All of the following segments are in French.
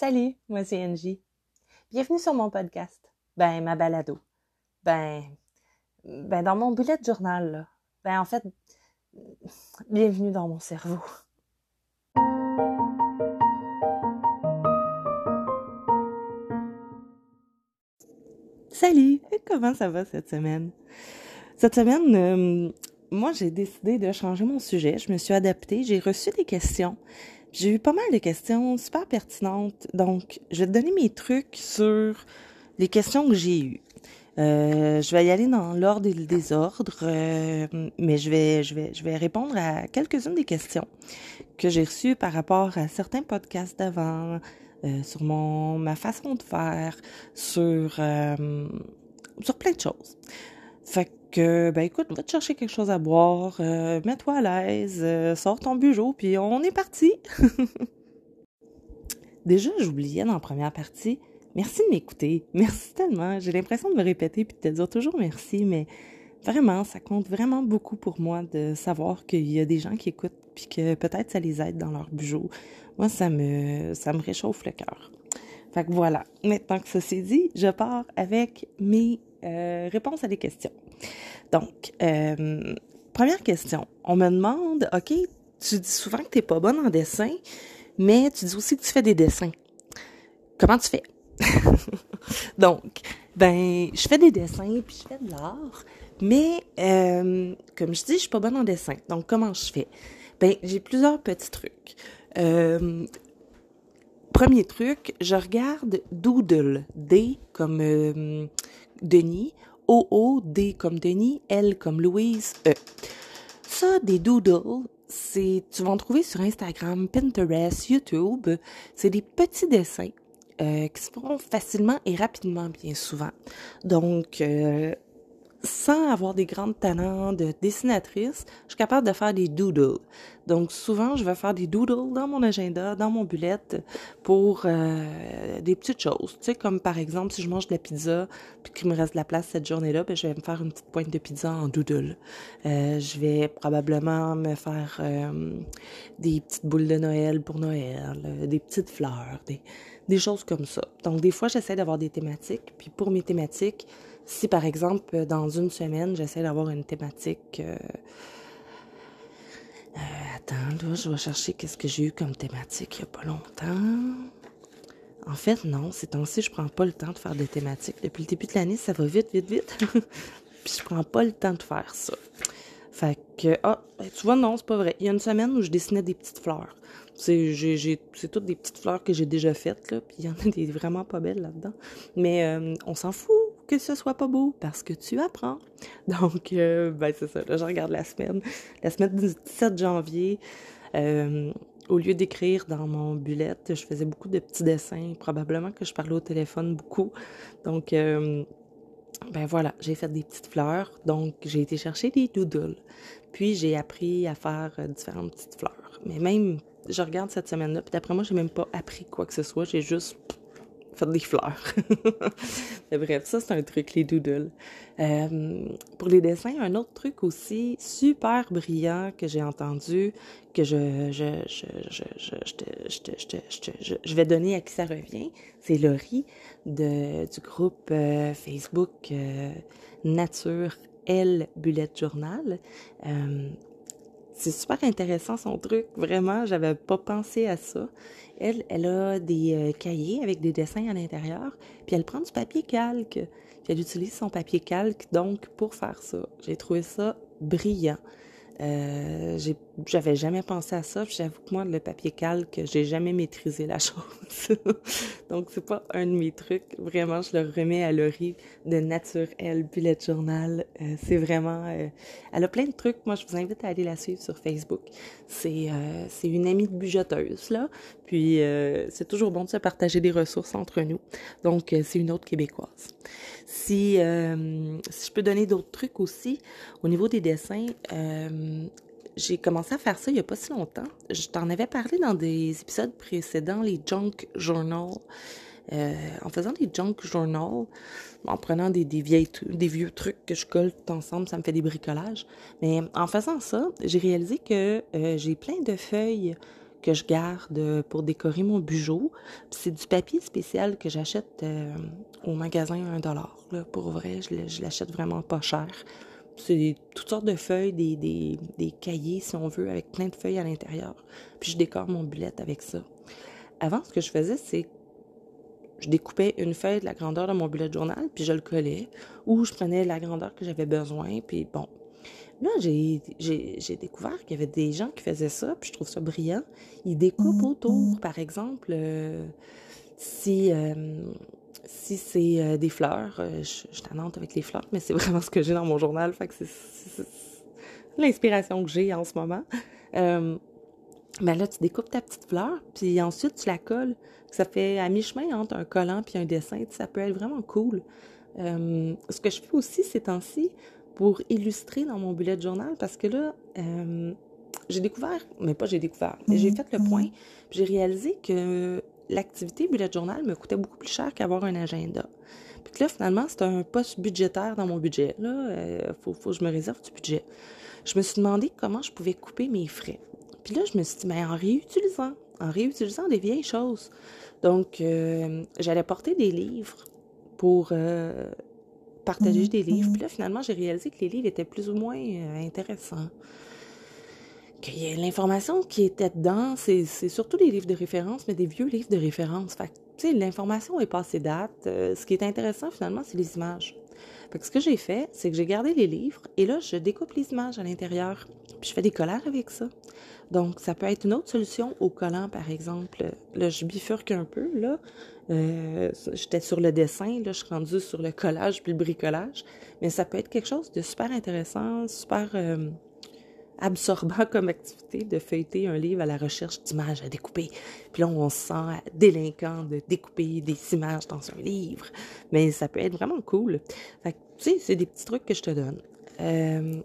Salut, moi c'est Angie. Bienvenue sur mon podcast. Ben, ma balado. Ben, ben dans mon bullet journal, là. Ben, en fait, bienvenue dans mon cerveau. Salut, comment ça va cette semaine? Cette semaine, euh, moi j'ai décidé de changer mon sujet, je me suis adaptée, j'ai reçu des questions. J'ai eu pas mal de questions super pertinentes, donc je vais te donner mes trucs sur les questions que j'ai eues. Euh, je vais y aller dans l'ordre et le désordre, euh, mais je vais, je, vais, je vais répondre à quelques-unes des questions que j'ai reçues par rapport à certains podcasts d'avant, euh, sur mon ma façon de faire, sur euh, sur plein de choses. Fait que ben écoute, va te chercher quelque chose à boire, euh, mets-toi à l'aise, sors ton bureau puis on est parti. Déjà, j'oubliais dans la première partie. Merci de m'écouter. Merci tellement. J'ai l'impression de me répéter puis de te dire toujours merci, mais vraiment, ça compte vraiment beaucoup pour moi de savoir qu'il y a des gens qui écoutent puis que peut-être ça les aide dans leur bureau moi, ça me, ça me réchauffe le cœur. Fait que voilà, maintenant que ça c'est dit, je pars avec mes euh, réponses à des questions. Donc, euh, première question. On me demande, OK, tu dis souvent que tu n'es pas bonne en dessin, mais tu dis aussi que tu fais des dessins. Comment tu fais? Donc, ben, je fais des dessins puis je fais de l'art, mais euh, comme je dis, je suis pas bonne en dessin. Donc, comment je fais? Ben, j'ai plusieurs petits trucs. Euh, premier truc, je regarde Doodle, D comme Denis, O-O, D comme Denis, L comme Louise, E. Ça, des doodles, c'est, tu vas en trouver sur Instagram, Pinterest, YouTube. C'est des petits dessins euh, qui se font facilement et rapidement, bien souvent. Donc, sans avoir des grandes talents de dessinatrice, je suis capable de faire des doodles. Donc souvent, je vais faire des doodles dans mon agenda, dans mon bullet, pour euh, des petites choses. Tu sais, comme par exemple, si je mange de la pizza, puis qu'il me reste de la place cette journée-là, ben, je vais me faire une petite pointe de pizza en doodle. Euh, je vais probablement me faire euh, des petites boules de Noël pour Noël, des petites fleurs, des choses comme ça. Donc des fois, j'essaie d'avoir des thématiques, puis pour mes thématiques, si par exemple, dans une semaine, j'essaie d'avoir une thématique... Euh, euh, attends, là, je vais chercher qu'est-ce que j'ai eu comme thématique il n'y a pas longtemps. En fait, non, ces temps-ci, je prends pas le temps de faire des thématiques. Depuis le début de l'année, ça va vite, vite, vite. Puis je prends pas le temps de faire ça. Fait que, ah, ben, tu vois, non, c'est pas vrai. Il y a une semaine où je dessinais des petites fleurs. C'est, toutes des petites fleurs que j'ai déjà faites, là. Puis il y en a des vraiment pas belles là-dedans. Mais euh, on s'en fout que ce soit pas beau parce que tu apprends. Donc, euh, ben c'est ça. Là, je regarde la semaine. La semaine du 17 janvier, euh, au lieu d'écrire dans mon bullet, je faisais beaucoup de petits dessins. Probablement que je parlais au téléphone beaucoup. Donc, euh, ben voilà, j'ai fait des petites fleurs. Donc, j'ai été chercher des doodles. Puis, j'ai appris à faire différentes petites fleurs. Mais même, je regarde cette semaine-là, puis d'après moi, j'ai même pas appris quoi que ce soit. J'ai juste des fleurs. bref, ça, c'est un truc, les doodles. Euh, pour les dessins, un autre truc aussi super brillant que j'ai entendu, que je, je, vais donner à qui ça revient, c'est Laurie de, du groupe euh, Facebook euh, Nature L Bullet Journal. C'est super intéressant son truc, vraiment, j'avais pas pensé à ça. Elle, elle a des euh, cahiers avec des dessins à l'intérieur, puis elle prend du papier calque. Puis elle utilise son papier calque donc pour faire ça. J'ai trouvé ça brillant. Euh, j'avais jamais pensé à ça. J'avoue que moi, le papier calque, j'ai jamais maîtrisé la chose. Donc, c'est pas un de mes trucs. Vraiment, je le remets à Laurie de Nature Elle Bullet Journal. Euh, c'est vraiment... Euh, elle a plein de trucs. Moi, je vous invite à aller la suivre sur Facebook. C'est c'est une amie de bujoteuse, là. Puis, c'est toujours bon de se partager des ressources entre nous. Donc, c'est une autre québécoise. Si, si je peux donner d'autres trucs aussi, au niveau des dessins, j'ai commencé à faire ça il n'y a pas si longtemps. Je t'en avais parlé dans des épisodes précédents, les junk journals. Euh, en faisant des junk journals, en prenant des, vieux trucs que je colle ensemble, ça me fait des bricolages. Mais en faisant ça, j'ai réalisé que euh, j'ai plein de feuilles que je garde pour décorer mon bureau. C'est du papier spécial que j'achète euh, au magasin à 1 dollar. Pour vrai, je l'achète vraiment pas cher. C'est sortes de feuilles, des, des, des, cahiers, si on veut, avec plein de feuilles à l'intérieur. Puis je décore mon bullet avec ça. Avant, ce que je faisais, c'est je découpais une feuille de la grandeur de mon bullet journal, puis je le collais, ou je prenais la grandeur que j'avais besoin, puis bon. Là, j'ai découvert qu'il y avait des gens qui faisaient ça, puis je trouve ça brillant. Ils découpent autour, par exemple, euh, si, euh, si c'est euh, des fleurs, je, je t'annonce avec les fleurs, mais c'est vraiment ce que j'ai dans mon journal, fait que c'est l'inspiration que j'ai en ce moment. Mais là, tu découpes ta petite fleur, puis ensuite tu la colles. Ça fait à mi-chemin entre un collant puis un dessin. Ça peut être vraiment cool. Euh, ce que je fais aussi ces temps-ci pour illustrer dans mon bullet journal, parce que là, euh, j'ai découvert, mais pas j'ai découvert, mais j'ai fait le point, j'ai réalisé que l'activité bullet journal me coûtait beaucoup plus cher qu'avoir un agenda. Puis là, finalement, c'est un poste budgétaire dans mon budget. Là, euh, faut, faut que je me réserve du budget. Je me suis demandé comment je pouvais couper mes frais. Puis là, je me suis dit, mais en réutilisant, en réutilisant des vieilles choses. Donc, euh, j'allais porter des livres pour euh, partager des livres. Mhm. Puis là, finalement, j'ai réalisé que les livres étaient plus ou moins intéressants. Que l'information qui était dedans, c'est surtout des livres de référence, mais des vieux livres de référence. Fait tu sais, l'information est passée date. ce qui est intéressant, finalement, c'est les images. Fait que ce que j'ai fait, c'est que j'ai gardé les livres et là, je découpe les images à l'intérieur. Puis je fais des collages avec ça. Donc, ça peut être une autre solution au collant, par exemple. Là, je bifurque un peu, là. Euh, j'étais sur le dessin, là, je suis rendue sur le collage puis le bricolage. Mais ça peut être quelque chose de super intéressant, super euh, absorbant comme activité de feuilleter un livre à la recherche d'images à découper. Puis là, on se sent délinquant de découper des images dans un livre. Mais ça peut être vraiment cool. Fait que, tu sais, c'est des petits trucs que je te donne. Euh,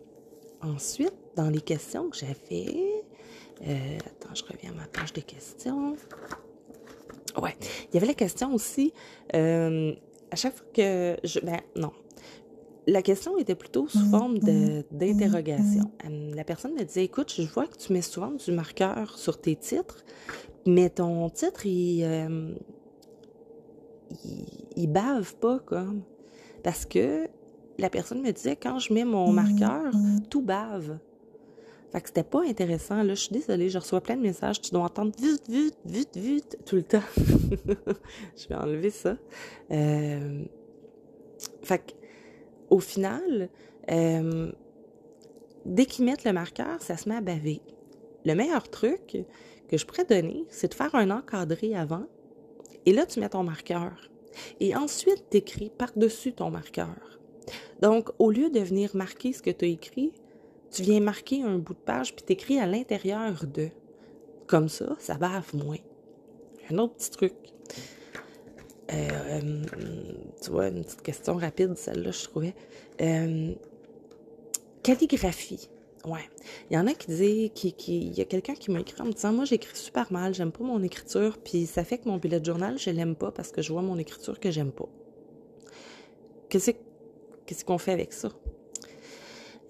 ensuite, dans les questions que j'avais, euh, attends, je reviens à ma page de questions. Ouais. Il y avait la question aussi, euh, à chaque fois que je. Ben, non. La question était plutôt sous forme d'interrogation. Euh, la personne me disait Écoute, je vois que tu mets souvent du marqueur sur tes titres, mais ton titre, il, il, il bave pas comme. Parce que la personne me disait Quand je mets mon marqueur, tout bave. Fait que c'était pas intéressant. Là, je suis désolée, je reçois plein de messages. Tu dois entendre vite, vite, vite, vite tout le temps. je vais enlever ça. Euh... Fait que, au final, euh... dès qu'ils mettent le marqueur, ça se met à baver. Le meilleur truc que je pourrais donner, c'est de faire un encadré avant. Et là, tu mets ton marqueur. Et ensuite, tu écris par-dessus ton marqueur. Donc, au lieu de venir marquer ce que tu as écrit, tu viens marquer un bout de page puis t'écris à l'intérieur de. Comme ça, ça bave moins. Un autre petit truc. Euh, tu vois, une petite question rapide, celle-là, je trouvais. Euh, calligraphie. Ouais. Il y en a qui disaient, qui, qui, il y a quelqu'un qui m'a écrit en me disant, moi, j'écris super mal, j'aime pas mon écriture, puis ça fait que mon bullet journal, je l'aime pas parce que je vois mon écriture que j'aime pas. Qu'est-ce qu'est-ce qu'on fait avec ça?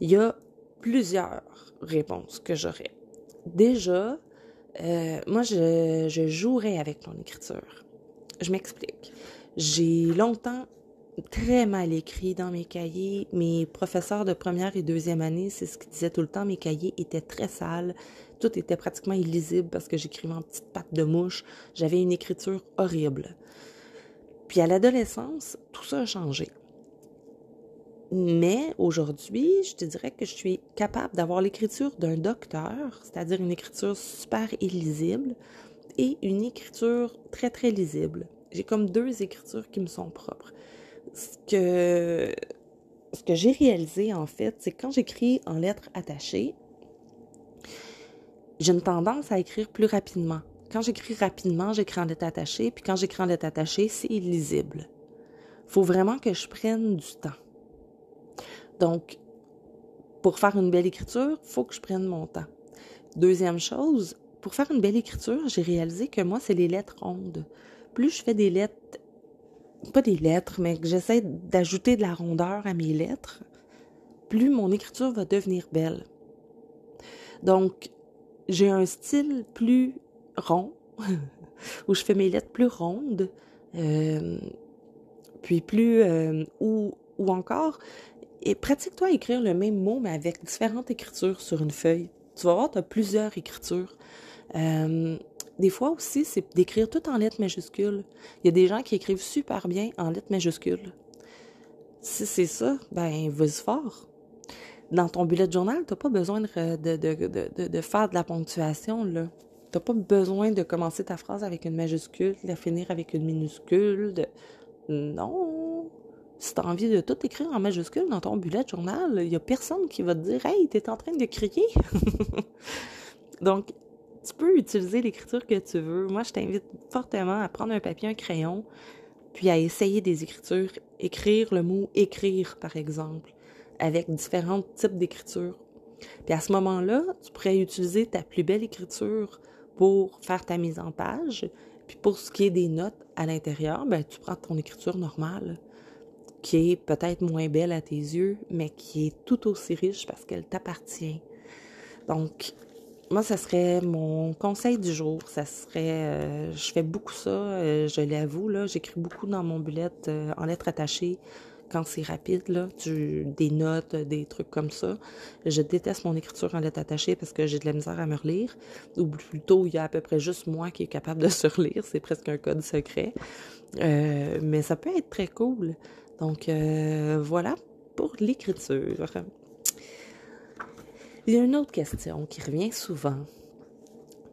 Il y a plusieurs réponses que j'aurais. Déjà, euh, moi, je, je jouerais avec mon écriture. Je m'explique. J'ai longtemps très mal écrit dans mes cahiers. Mes professeurs de première et deuxième année, c'est ce qu'ils disaient tout le temps. Mes cahiers étaient très sales. Tout était pratiquement illisible parce que j'écrivais en petites pattes de mouche. J'avais une écriture horrible. Puis à l'adolescence, tout ça a changé. Mais aujourd'hui, je te dirais que je suis capable d'avoir l'écriture d'un docteur, c'est-à-dire une écriture super illisible et une écriture très, très lisible. J'ai comme deux écritures qui me sont propres. Ce que, ce que j'ai réalisé, en fait, c'est que quand j'écris en lettres attachées, j'ai une tendance à écrire plus rapidement. Quand j'écris rapidement, j'écris en lettres attachées, puis quand j'écris en lettres attachées, c'est illisible. Il faut vraiment que je prenne du temps. Donc, pour faire une belle écriture, faut que je prenne mon temps. Deuxième chose, pour faire une belle écriture, j'ai réalisé que moi, c'est les lettres rondes. Plus je fais des lettres, pas des lettres, mais que j'essaie d'ajouter de la rondeur à mes lettres, plus mon écriture va devenir belle. Donc, j'ai un style plus rond, où je fais mes lettres plus rondes, euh, puis plus, euh, ou, ou encore, et pratique-toi à écrire le même mot, mais avec différentes écritures sur une feuille. Tu vas voir, tu as plusieurs écritures. Euh, des fois aussi, c'est d'écrire tout en lettres majuscules. Il y a des gens qui écrivent super bien en lettres majuscules. Si c'est ça, ben, vas-y fort. Dans ton bullet journal, tu n'as pas besoin de, faire de la ponctuation, là. Tu n'as pas besoin de commencer ta phrase avec une majuscule, de la finir avec une minuscule. Non. Si tu as envie de tout écrire en majuscule dans ton bullet journal, il n'y a personne qui va te dire Hey, tu es en train de crier. Donc, tu peux utiliser l'écriture que tu veux. Moi, je t'invite fortement à prendre un papier, un crayon, puis à essayer des écritures. Écrire le mot écrire, par exemple, avec différents types d'écriture. Puis à ce moment-là, tu pourrais utiliser ta plus belle écriture pour faire ta mise en page. Puis pour ce qui est des notes à l'intérieur, ben, tu prends ton écriture normale, qui est peut-être moins belle à tes yeux, mais qui est tout aussi riche parce qu'elle t'appartient. Donc, moi, ça serait mon conseil du jour. Ça serait, euh, je fais beaucoup ça, euh, je l'avoue. J'écris beaucoup dans mon bullet euh, en lettres attachées quand c'est rapide, là. des notes, des trucs comme ça. Je déteste mon écriture en lettres attachées parce que j'ai de la misère à me relire. Ou plutôt, il y a à peu près juste moi qui est capable de se relire. C'est presque un code secret. mais ça peut être très cool. Donc, voilà pour l'écriture. Il y a une autre question qui revient souvent.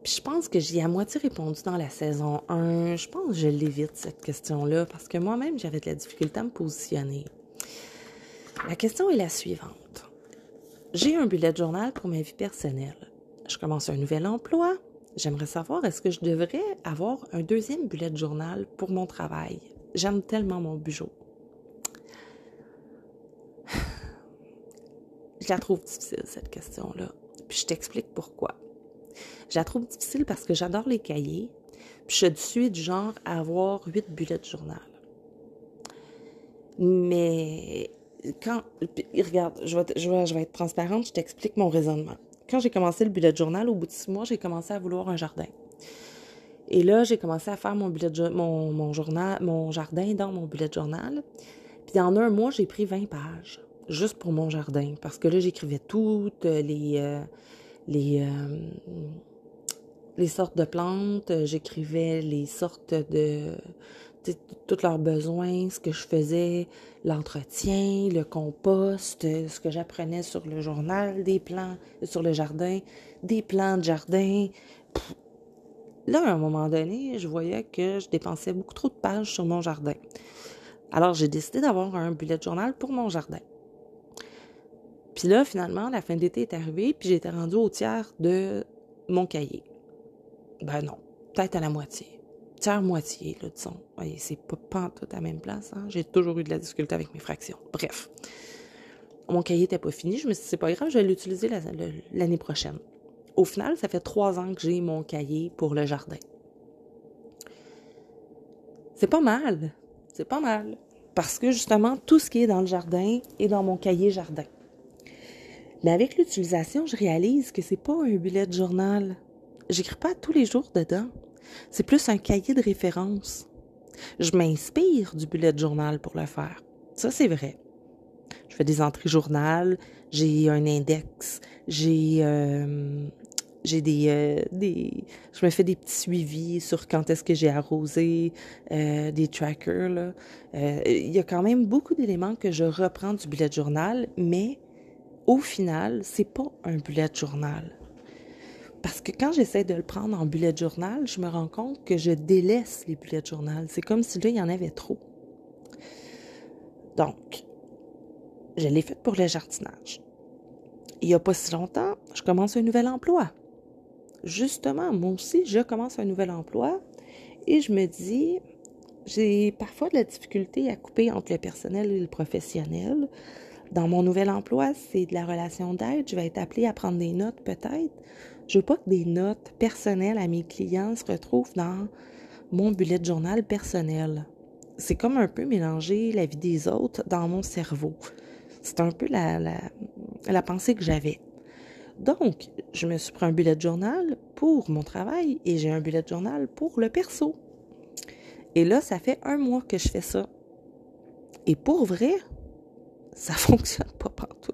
Je pense que j'y ai à moitié répondu dans la saison 1. Je pense que je l'évite, cette question-là, parce que moi-même, j'avais de la difficulté à me positionner. La question est la suivante. J'ai un bullet journal pour ma vie personnelle. Je commence un nouvel emploi. J'aimerais savoir, est-ce que je devrais avoir un deuxième bullet journal pour mon travail? J'aime tellement mon bureau. Je la trouve difficile, cette question-là. Puis je t'explique pourquoi. Je la trouve difficile parce que j'adore les cahiers. Puis je suis du genre à avoir huit bullets de journal. Mais quand. regarde, je vais, être transparente, je t'explique mon raisonnement. Quand j'ai commencé le bullet journal, au bout de six mois, j'ai commencé à vouloir un jardin. Et là, j'ai commencé à faire mon, journal, mon jardin dans mon bullet journal. Puis en un mois, j'ai pris 20 pages juste pour mon jardin. Parce que là, j'écrivais toutes les, euh, les, euh, les sortes de plantes, j'écrivais les sortes de tous leurs besoins, ce que je faisais, l'entretien, le compost, ce que j'apprenais sur le journal, des plans sur le jardin, des plans de jardin. Là, à un moment donné, je voyais que je dépensais beaucoup trop de pages sur mon jardin. Alors, j'ai décidé d'avoir un bullet journal pour mon jardin. Puis là, finalement, la fin d'été est arrivée, puis j'étais rendue au tiers de mon cahier. Ben non, peut-être à la moitié. Tiers-moitié, là, disons. c'est pas, pas tout à la même place. Hein? J'ai toujours eu de la difficulté avec mes fractions. Bref. Mon cahier n'était pas fini. Je me suis dit, c'est pas grave, je vais l'utiliser l'année prochaine. Au final, ça fait trois ans que j'ai mon cahier pour le jardin. C'est pas mal. C'est pas mal. Parce que justement, tout ce qui est dans le jardin est dans mon cahier jardin. Mais avec l'utilisation, je réalise que c'est pas un bullet journal. J'écris pas tous les jours dedans. C'est plus un cahier de référence. Je m'inspire du bullet journal pour le faire. Ça, c'est vrai. Je fais des entrées journal, j'ai un index, j'ai euh, des, euh, des je me fais des petits suivis sur quand est-ce que j'ai arrosé euh, des trackers là. Il y a quand même beaucoup d'éléments que je reprends du bullet journal, mais au final, c'est pas un bullet journal. Parce que quand j'essaie de le prendre en bullet journal, je me rends compte que je délaisse les bullet journal. C'est comme si là, il y en avait trop. Donc, je l'ai fait pour le jardinage. Il n'y a pas si longtemps, je commence un nouvel emploi. Justement, moi aussi, je commence un nouvel emploi et je me dis, j'ai parfois de la difficulté à couper entre le personnel et le professionnel. Dans mon nouvel emploi, c'est de la relation d'aide. Je vais être appelée à prendre des notes peut-être. Je veux pas que des notes personnelles à mes clients se retrouvent dans mon bullet journal personnel. C'est comme un peu mélanger la vie des autres dans mon cerveau. C'est un peu la, la, la pensée que j'avais. Donc, je me suis pris un bullet journal pour mon travail et j'ai un bullet journal pour le perso. Et là, ça fait un mois que je fais ça. Et pour vrai, ça fonctionne pas partout.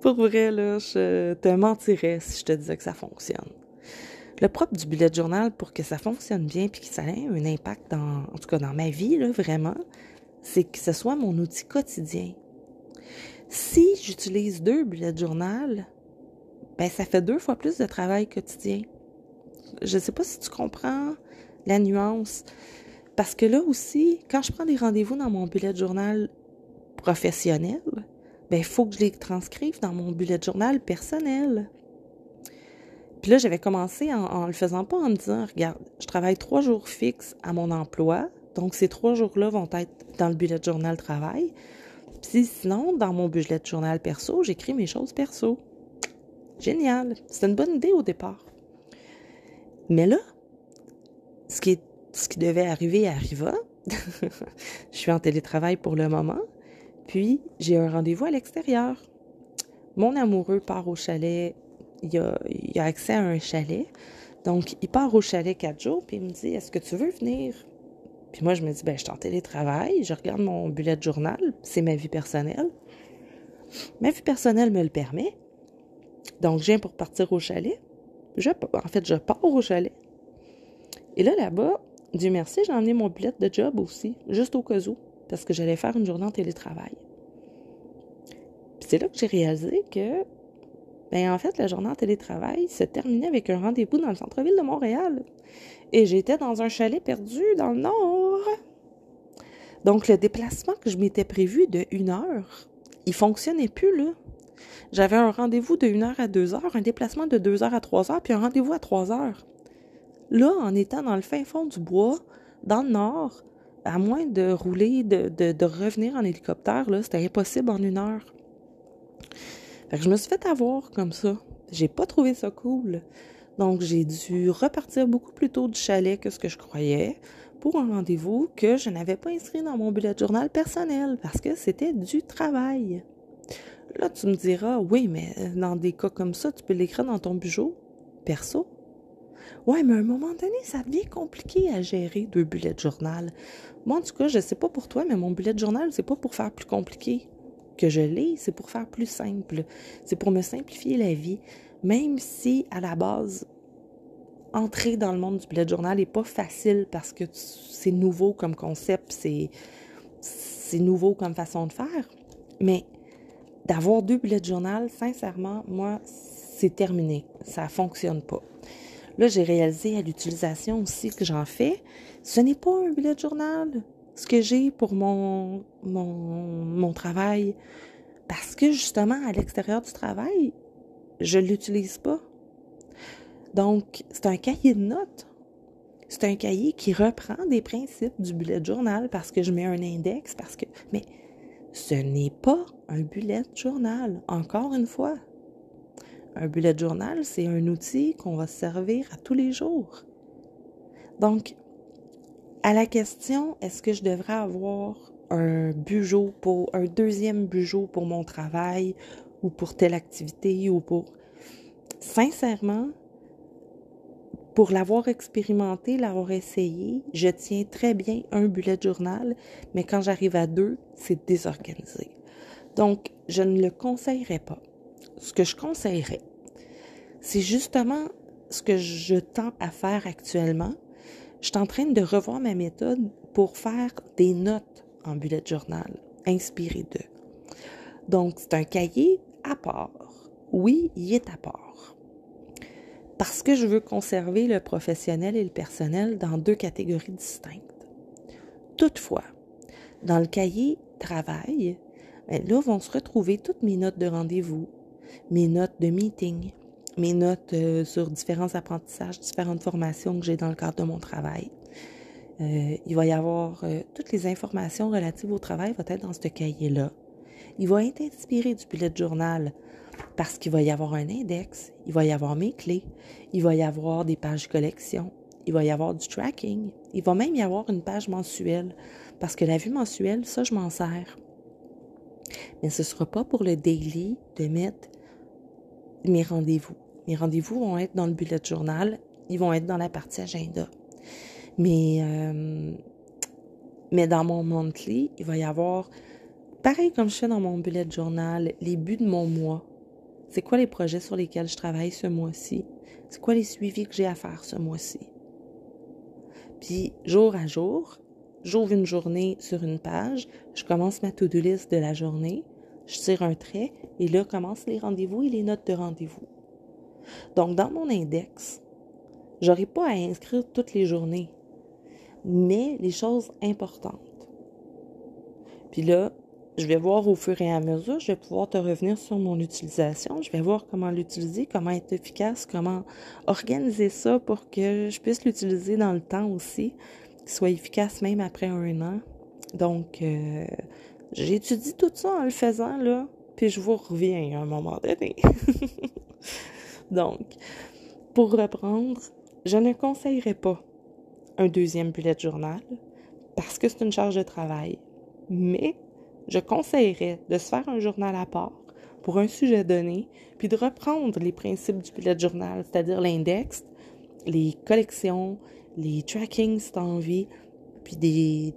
pour vrai, là, je te mentirais si je te disais que ça fonctionne. Le propre du bullet journal pour que ça fonctionne bien puis que ça ait un impact dans, en tout cas dans ma vie, là, vraiment, c'est que ce soit mon outil quotidien. Si j'utilise deux bullet journal, ben ça fait deux fois plus de travail quotidien. Je ne sais pas si tu comprends la nuance. Parce que là aussi, quand je prends des rendez-vous dans mon bullet journal professionnel, ben il faut que je les transcrive dans mon bullet journal personnel. Puis là, j'avais commencé en, le faisant pas en me disant, regarde, je travaille trois jours fixes à mon emploi, donc ces trois jours-là vont être dans le bullet journal travail. Puis sinon, dans mon bullet journal perso, j'écris mes choses perso. Génial. C'est une bonne idée au départ. Mais là, ce qui, est, ce qui devait arriver arriva. je suis en télétravail pour le moment. Puis, j'ai un rendez-vous à l'extérieur. Mon amoureux part au chalet. Il a, accès à un chalet. Donc, il part au chalet quatre jours, puis il me dit Est-ce que tu veux venir? Puis moi, je me dis Ben, je suis en télétravail, je regarde mon bullet journal, c'est ma vie personnelle. Ma vie personnelle me le permet. Donc, je viens pour partir au chalet. Je, en fait, je pars au chalet. Et là, là-bas, Dieu merci, j'ai emmené mon bullet de job aussi, juste au cas où, parce que j'allais faire une journée en télétravail. Puis c'est là que j'ai réalisé que, ben en fait, la journée en télétravail se terminait avec un rendez-vous dans le centre-ville de Montréal. Et j'étais dans un chalet perdu dans le nord. Donc, le déplacement que je m'étais prévu de une heure, il fonctionnait plus, là. J'avais un rendez-vous de une heure à deux heures, un déplacement de deux heures à trois heures, puis un rendez-vous à trois heures. Là, en étant dans le fin fond du bois, dans le nord, à moins de rouler, de, revenir en hélicoptère, là, c'était impossible en une heure. Fait je me suis fait avoir comme ça. J'ai pas trouvé ça cool. Donc, j'ai dû repartir beaucoup plus tôt du chalet que ce que je croyais pour un rendez-vous que je n'avais pas inscrit dans mon bullet journal personnel parce que c'était du travail. Là, tu me diras, oui, mais dans des cas comme ça, tu peux l'écrire dans ton bureau perso. Ouais, mais à un moment donné, ça devient compliqué à gérer deux bullets de journal. Moi, en tout cas, je sais pas pour toi, mais mon bullet de journal, c'est pas pour faire plus compliqué que je l'ai, c'est pour faire plus simple. C'est pour me simplifier la vie. Même si, à la base, entrer dans le monde du bullet journal n'est pas facile parce que c'est nouveau comme concept, c'est, c'est nouveau comme façon de faire. Mais d'avoir deux bullets de journal, sincèrement, moi, c'est terminé. Ça fonctionne pas. Là, j'ai réalisé à l'utilisation aussi que j'en fais, ce n'est pas un bullet journal, ce que j'ai pour mon, mon, travail. Parce que justement, à l'extérieur du travail, je ne l'utilise pas. Donc, c'est un cahier de notes. C'est un cahier qui reprend des principes du bullet journal parce que je mets un index, parce que. Mais ce n'est pas un bullet journal, encore une fois. Un bullet journal, c'est un outil qu'on va servir à tous les jours. Donc, à la question, est-ce que je devrais avoir un bureau pour un deuxième bureau pour mon travail ou pour telle activité ou pour sincèrement pour l'avoir expérimenté, l'avoir essayé, je tiens très bien un bullet journal, mais quand j'arrive à deux, c'est désorganisé. Donc, je ne le conseillerais pas ce que je conseillerais, c'est justement ce que je tends à faire actuellement. Je suis en train de revoir ma méthode pour faire des notes en bullet journal, inspiré d'eux. Donc, c'est un cahier à part. Oui, il est à part. Parce que je veux conserver le professionnel et le personnel dans deux catégories distinctes. Toutefois, dans le cahier travail, ben là vont se retrouver toutes mes notes de rendez-vous, mes notes de meeting, mes notes euh, sur différents apprentissages, différentes formations que j'ai dans le cadre de mon travail. Euh, il va y avoir euh, toutes les informations relatives au travail vont être dans ce cahier-là. Il va être inspiré du bullet journal parce qu'il va y avoir un index, il va y avoir mes clés, il va y avoir des pages collection, il va y avoir du tracking, il va même y avoir une page mensuelle parce que la vue mensuelle, ça, je m'en sers. Mais ce ne sera pas pour le daily de mettre mes rendez-vous. Mes rendez-vous vont être dans le bullet journal, ils vont être dans la partie agenda. Mais, euh, mais dans mon monthly, il va y avoir, pareil comme je fais dans mon bullet journal, les buts de mon mois. C'est quoi les projets sur lesquels je travaille ce mois-ci? C'est quoi les suivis que j'ai à faire ce mois-ci? Puis, jour à jour, j'ouvre une journée sur une page, je commence ma to-do list de la journée, je tire un trait et là commencent les rendez-vous et les notes de rendez-vous. Donc, dans mon index, j'aurai pas à inscrire toutes les journées, mais les choses importantes. Puis là, je vais voir au fur et à mesure, je vais pouvoir te revenir sur mon utilisation, je vais voir comment l'utiliser, comment être efficace, comment organiser ça pour que je puisse l'utiliser dans le temps aussi, qu'il soit efficace même après un an. Donc, euh, j'étudie tout ça en le faisant, là, puis je vous reviens à un moment donné. Donc, pour reprendre, je ne conseillerais pas un deuxième bullet journal parce que c'est une charge de travail, mais je conseillerais de se faire un journal à part pour un sujet donné, puis de reprendre les principes du bullet journal, c'est-à-dire l'index, les collections, les trackings si tu as envie, puis des,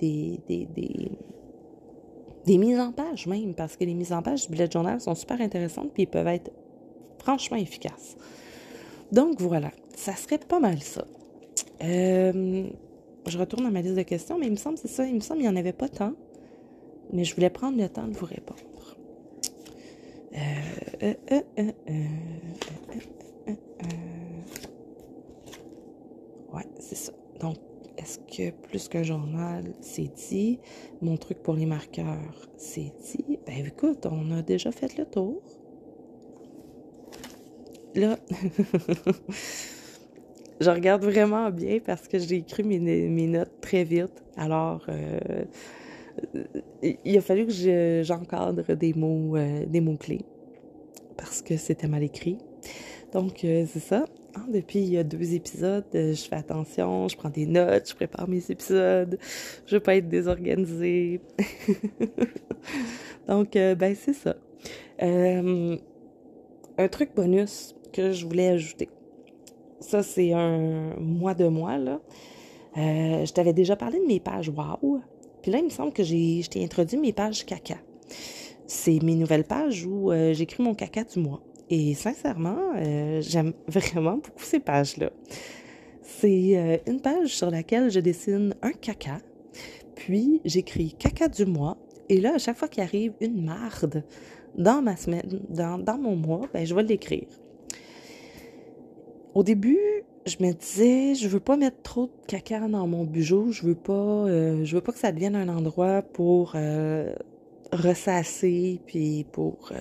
des mises en page même, parce que les mises en page du bullet journal sont super intéressantes, puis ils peuvent être franchement efficaces. Donc voilà, ça serait pas mal ça. Euh, je retourne à ma liste de questions, mais il me semble, c'est ça, il me semble qu'il n'y en avait pas tant mais je voulais prendre le temps de vous répondre. Euh, euh, ouais, c'est ça. Donc, est-ce que plus qu'un journal, c'est dit? Mon truc pour les marqueurs, c'est dit? Ben écoute, on a déjà fait le tour. Là, je regarde vraiment bien parce que j'ai écrit mes, mes, notes très vite. Alors, il a fallu que j'encadre des mots, euh, des mots clés parce que c'était mal écrit. Donc euh, c'est ça. Hein, depuis il y a deux épisodes, euh, je fais attention, je prends des notes, je prépare mes épisodes, je veux pas être désorganisée. Donc ben c'est ça. un truc bonus que je voulais ajouter. Ça c'est un mois de mois là. je t'avais déjà parlé de mes pages Wow. Puis là, il me semble que j'ai, je t'ai introduit mes pages caca. C'est mes nouvelles pages où euh, j'écris mon caca du mois. Et sincèrement, euh, j'aime vraiment beaucoup ces pages-là. C'est euh, une page sur laquelle je dessine un caca, puis j'écris caca du mois. Et là, à chaque fois qu'il arrive une marde dans ma semaine, dans, mon mois, ben, je vais l'écrire. Au début, je me disais, je veux pas mettre trop de caca dans mon bijou, je veux pas, euh, je veux pas que ça devienne un endroit pour ressasser, puis pour...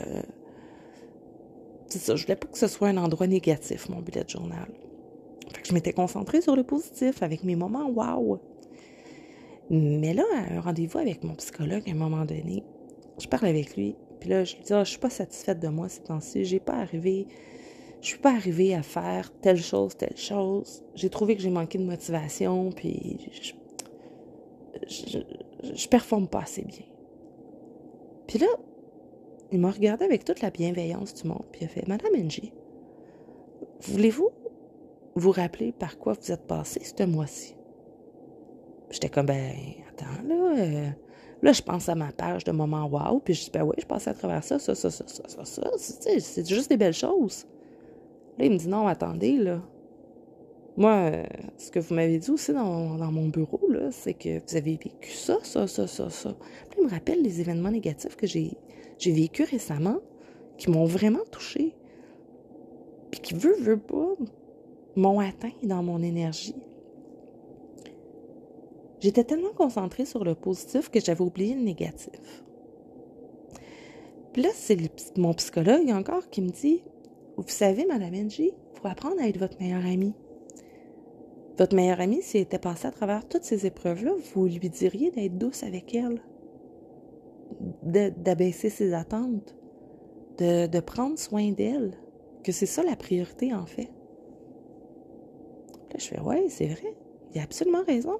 C'est ça, je voulais pas que ce soit un endroit négatif, mon bullet journal. Fait que je m'étais concentrée sur le positif, avec mes moments wow. Mais là, à un rendez-vous avec mon psychologue, à un moment donné, je parle avec lui, puis là, je lui dis, ah, je suis pas satisfaite de moi ces temps-ci, j'ai pas arrivé je suis pas arrivée à faire telle chose, telle chose. J'ai trouvé que j'ai manqué de motivation, puis je, je, je, performe pas assez bien. Puis là, il m'a regardé avec toute la bienveillance du monde, puis il a fait Madame Ng, voulez-vous vous rappeler par quoi vous êtes passé ce mois-ci? J'étais comme, ben, attends, là, euh, là, je pense à ma page de moment wow, puis je dis, ben oui, je passais à travers ça, ça, ça, ça, ça, ça, ça. C'est juste des belles choses. Là, il me dit non, attendez, là. Moi, euh, ce que vous m'avez dit aussi dans, dans mon bureau, là, c'est que vous avez vécu ça, ça, ça, ça, ça. Puis il me rappelle les événements négatifs que j'ai, j'ai vécu récemment, qui m'ont vraiment touché. Puis qui veut, veut pas, m'ont atteint dans mon énergie. J'étais tellement concentrée sur le positif que j'avais oublié le négatif. Puis là, c'est mon psychologue encore qui me dit vous savez, Madame Ng, faut apprendre à être votre meilleure amie. Votre meilleure amie, si elle était passée à travers toutes ces épreuves-là, vous lui diriez d'être douce avec elle, d'abaisser ses attentes, de, de prendre soin d'elle, que c'est ça la priorité en fait. Là, je fais, ouais, c'est vrai, il a absolument raison.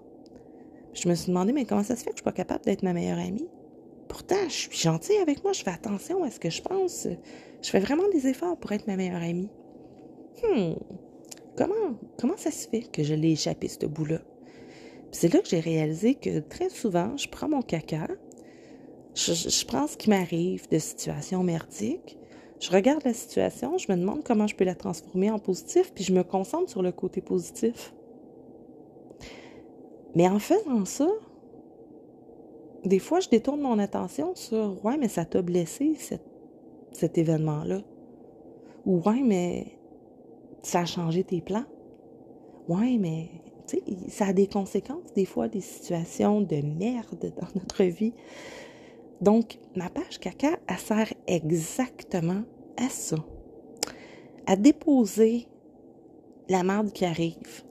je me suis demandé, mais comment ça se fait que je suis pas capable d'être ma meilleure amie? pourtant, je suis gentille avec moi, je fais attention à ce que je pense. Je fais vraiment des efforts pour être ma meilleure amie. Hmm, comment, comment ça se fait que je l'ai échappé, ce bout-là? C'est là que j'ai réalisé que très souvent, je prends mon caca, je, prends ce qui m'arrive de situations merdiques, je regarde la situation, je me demande comment je peux la transformer en positif, puis je me concentre sur le côté positif. Mais en faisant ça, des fois, je détourne mon attention sur Ouais, mais ça t'a blessé, cet événement-là. Ou Ouais, mais ça a changé tes plans. Ouais, mais ça a des conséquences, des fois, des situations de merde dans notre vie. Donc, ma page caca, elle sert exactement à ça. À déposer la merde qui arrive.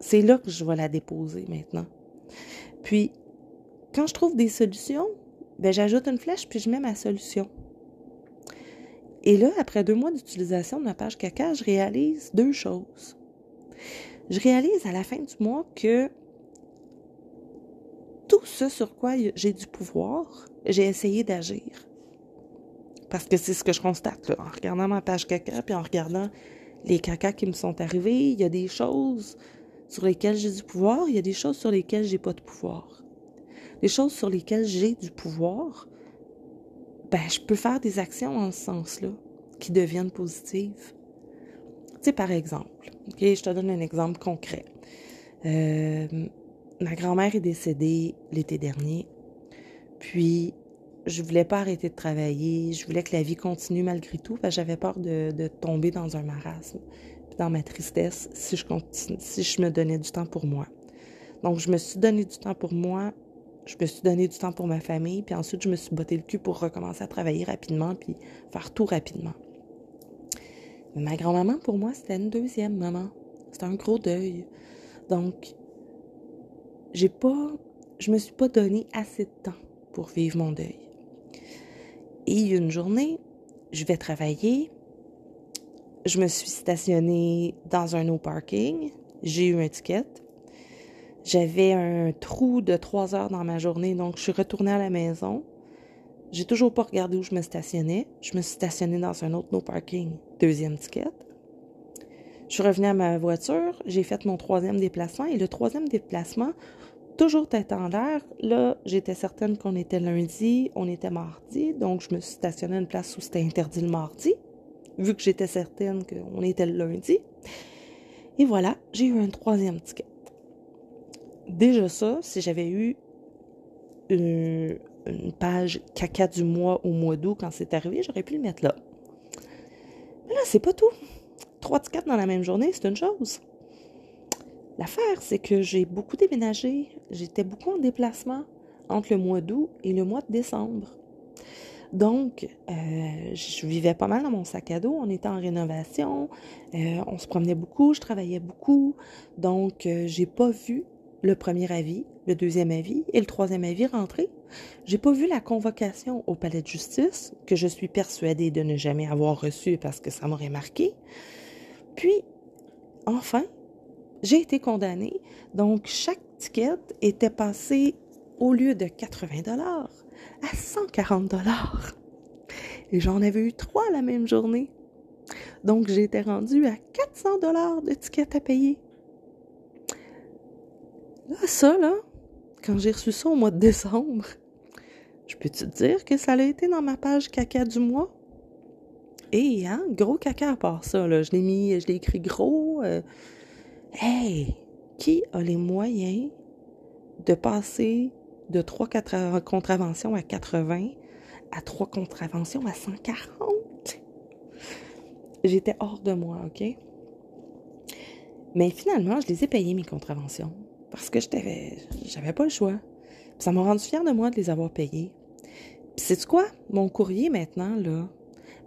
C'est là que je vais la déposer maintenant. Puis, quand je trouve des solutions, ben, j'ajoute une flèche puis je mets ma solution. Et là, après deux mois d'utilisation de ma page caca, je réalise deux choses. Je réalise à la fin du mois que ce sur quoi j'ai du pouvoir, j'ai essayé d'agir. Parce que c'est ce que je constate en regardant ma page caca puis en regardant les cacas qui me sont arrivés. Il y a des choses sur lesquelles j'ai du pouvoir, il y a des choses sur lesquelles j'ai pas de pouvoir les choses sur lesquelles j'ai du pouvoir, ben, je peux faire des actions en ce sens-là qui deviennent positives. Tu sais, par exemple, ok, je te donne un exemple concret. Euh, ma grand-mère est décédée l'été dernier, puis je voulais pas arrêter de travailler, je voulais que la vie continue malgré tout, j'avais peur de, tomber dans un marasme, dans ma tristesse, si je, me donnais du temps pour moi. Donc, je me suis donné du temps pour moi je me suis donné du temps pour ma famille, puis ensuite je me suis botté le cul pour recommencer à travailler rapidement, puis faire tout rapidement. Ma grand-maman, pour moi, c'était une deuxième maman. C'était un gros deuil. Donc, j'ai pas, je me suis pas donné assez de temps pour vivre mon deuil. Et une journée, je vais travailler. Je me suis stationnée dans un no parking. J'ai eu un ticket. J'avais un trou de trois heures dans ma journée, donc je suis retournée à la maison. J'ai toujours pas regardé où je me stationnais. Je me suis stationnée dans un autre no parking, deuxième ticket. Je suis revenue à ma voiture, j'ai fait mon troisième déplacement et le troisième déplacement, toujours tête en l'air. Là, j'étais certaine qu'on était lundi, on était mardi, donc je me suis stationnée à une place où c'était interdit le mardi, vu que j'étais certaine qu'on était le lundi. Et voilà, j'ai eu un troisième ticket déjà ça, si j'avais eu une, page caca du mois au mois d'août quand c'est arrivé, j'aurais pu le mettre là. Mais là, c'est pas tout. Trois tickets dans la même journée, c'est une chose. L'affaire, c'est que j'ai beaucoup déménagé. J'étais beaucoup en déplacement entre le mois d'août et le mois de décembre. Donc, euh, je vivais pas mal dans mon sac à dos. On était en rénovation. Euh, on se promenait beaucoup. Je travaillais beaucoup. Donc, euh, j'ai pas vu le premier avis, le deuxième avis et le troisième avis rentrés. J'ai pas vu la convocation au palais de justice, que je suis persuadée de ne jamais avoir reçue parce que ça m'aurait marqué. Puis, enfin, j'ai été condamnée. Donc, chaque ticket était passé au lieu de 80 dollars à 140 dollars. Et j'en avais eu trois la même journée. Donc, j'étais rendue à 400 dollars de tickets à payer. Là, ça, là, quand j'ai reçu ça au mois de décembre, je peux te dire que ça a été dans ma page caca du mois? Et, hein, gros caca à part ça, là. Je l'ai mis, je l'ai écrit gros. Euh, hey! Qui a les moyens de passer de trois contraventions à 80 à trois contraventions à 140? J'étais hors de moi, OK? Mais finalement, je les ai payées, mes contraventions parce que j'avais pas le choix. ça m'a rendu fière de moi de les avoir payés. Puis c'est quoi? Mon courrier maintenant, là,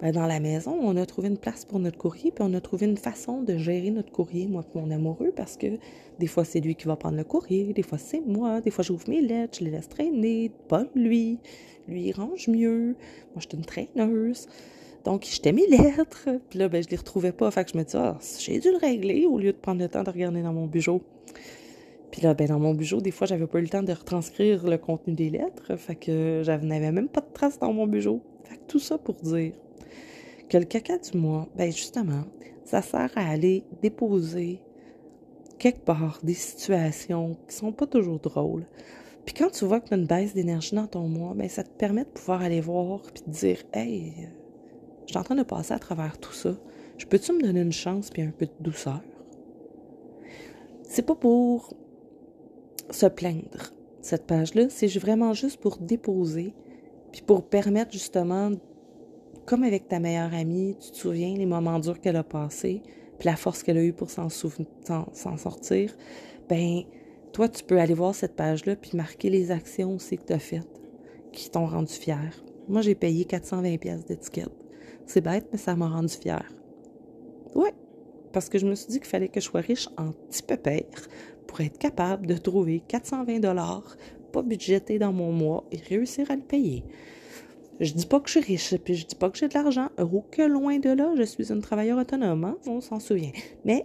ben dans la maison, on a trouvé une place pour notre courrier, puis on a trouvé une façon de gérer notre courrier, moi et mon amoureux, parce que des fois c'est lui qui va prendre le courrier, des fois c'est moi, des fois j'ouvre mes lettres, je les laisse traîner, pas lui. Lui, il range mieux. Moi, je suis une traîneuse. Donc, j'étais mes lettres. Puis là, ben, je les retrouvais pas. Fait que je me dis, ah, j'ai dû le régler au lieu de prendre le temps de regarder dans mon bureau. Puis là, ben, dans mon bureau, des fois, j'avais pas eu le temps de retranscrire le contenu des lettres. Fait que je n'avais même pas de traces dans mon bureau. Fait que tout ça pour dire que le caca du mois, ben justement, ça sert à aller déposer quelque part des situations qui sont pas toujours drôles. Puis quand tu vois que tu as une baisse d'énergie dans ton mois, ben ça te permet de pouvoir aller voir puis te dire Hey, je suis en train de passer à travers tout ça. Je peux-tu me donner une chance puis un peu de douceur? C'est pas pour se plaindre, cette page-là. C'est vraiment juste pour déposer puis pour permettre justement, comme avec ta meilleure amie, tu te souviens les moments durs qu'elle a passés, puis la force qu'elle a eue pour s'en sortir, ben toi, tu peux aller voir cette page-là puis marquer les actions aussi que tu as faites qui t'ont rendu fier. Moi, j'ai payé 420 pièces d'étiquette. C'est bête, mais ça m'a rendu fier. Ouais, parce que je me suis dit qu'il fallait que je sois riche en petit pépère pour être capable de trouver 420 dollars pas budgété dans mon mois et réussir à le payer. Je dis pas que je suis riche, puis je dis pas que j'ai de l'argent. Oh, que loin de là, je suis une travailleur autonome, hein? on s'en souvient. Mais,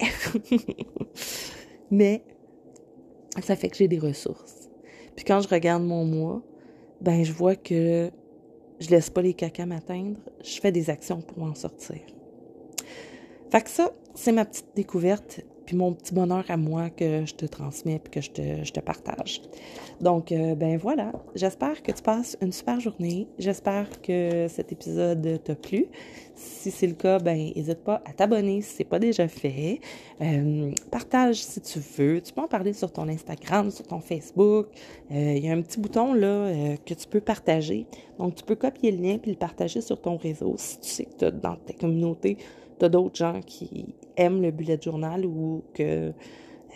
mais, ça fait que j'ai des ressources. Puis quand je regarde mon mois, ben je vois que je laisse pas les cacas m'atteindre, je fais des actions pour en sortir. Fait que ça, c'est ma petite découverte puis mon petit bonheur à moi que je te transmets puis que je te, partage. Donc, euh, ben voilà, j'espère que tu passes une super journée. J'espère que cet épisode t'a plu. Si c'est le cas, ben n'hésite pas à t'abonner si c'est pas déjà fait. Euh, partage si tu veux. Tu peux en parler sur ton Instagram, sur ton Facebook. Euh, il y a un petit bouton là que tu peux partager. Donc, tu peux copier le lien puis le partager sur ton réseau si tu sais que dans ta communauté, d'autres gens qui aiment le bullet journal ou que,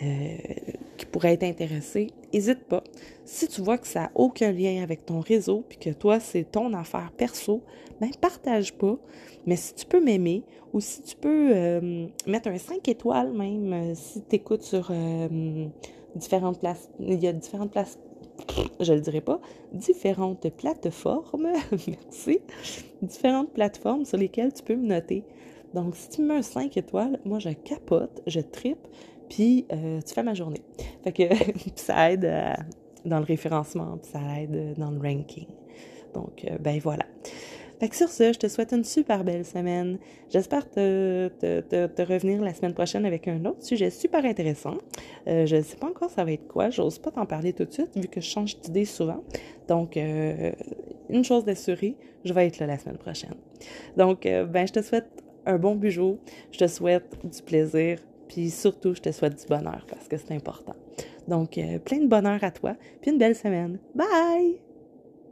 euh, qui pourraient être intéressés, n'hésite pas. Si tu vois que ça n'a aucun lien avec ton réseau, puis que toi, c'est ton affaire perso, ben partage pas. Mais si tu peux m'aimer, ou si tu peux euh, mettre un 5 étoiles même, euh, si tu écoutes sur différentes places, il y a différentes places je le dirai pas, différentes plateformes, merci, différentes plateformes sur lesquelles tu peux me noter. Donc, si tu me mets un 5 étoiles, moi, je capote, je tripe, puis euh, tu fais ma journée. Fait que ça aide euh, dans le référencement, puis ça aide dans le ranking. Donc, euh, ben voilà. Fait que sur ce, je te souhaite une super belle semaine. J'espère te, te, revenir la semaine prochaine avec un autre sujet super intéressant. je ne sais pas encore ça va être quoi. J'ose pas t'en parler tout de suite vu que je change d'idée souvent. Donc, une chose d'assurée, je vais être là la semaine prochaine. Donc, ben, je te souhaite un bon bijou. Je te souhaite du plaisir, puis surtout, je te souhaite du bonheur parce que c'est important. Donc, euh, plein de bonheur à toi, puis une belle semaine. Bye!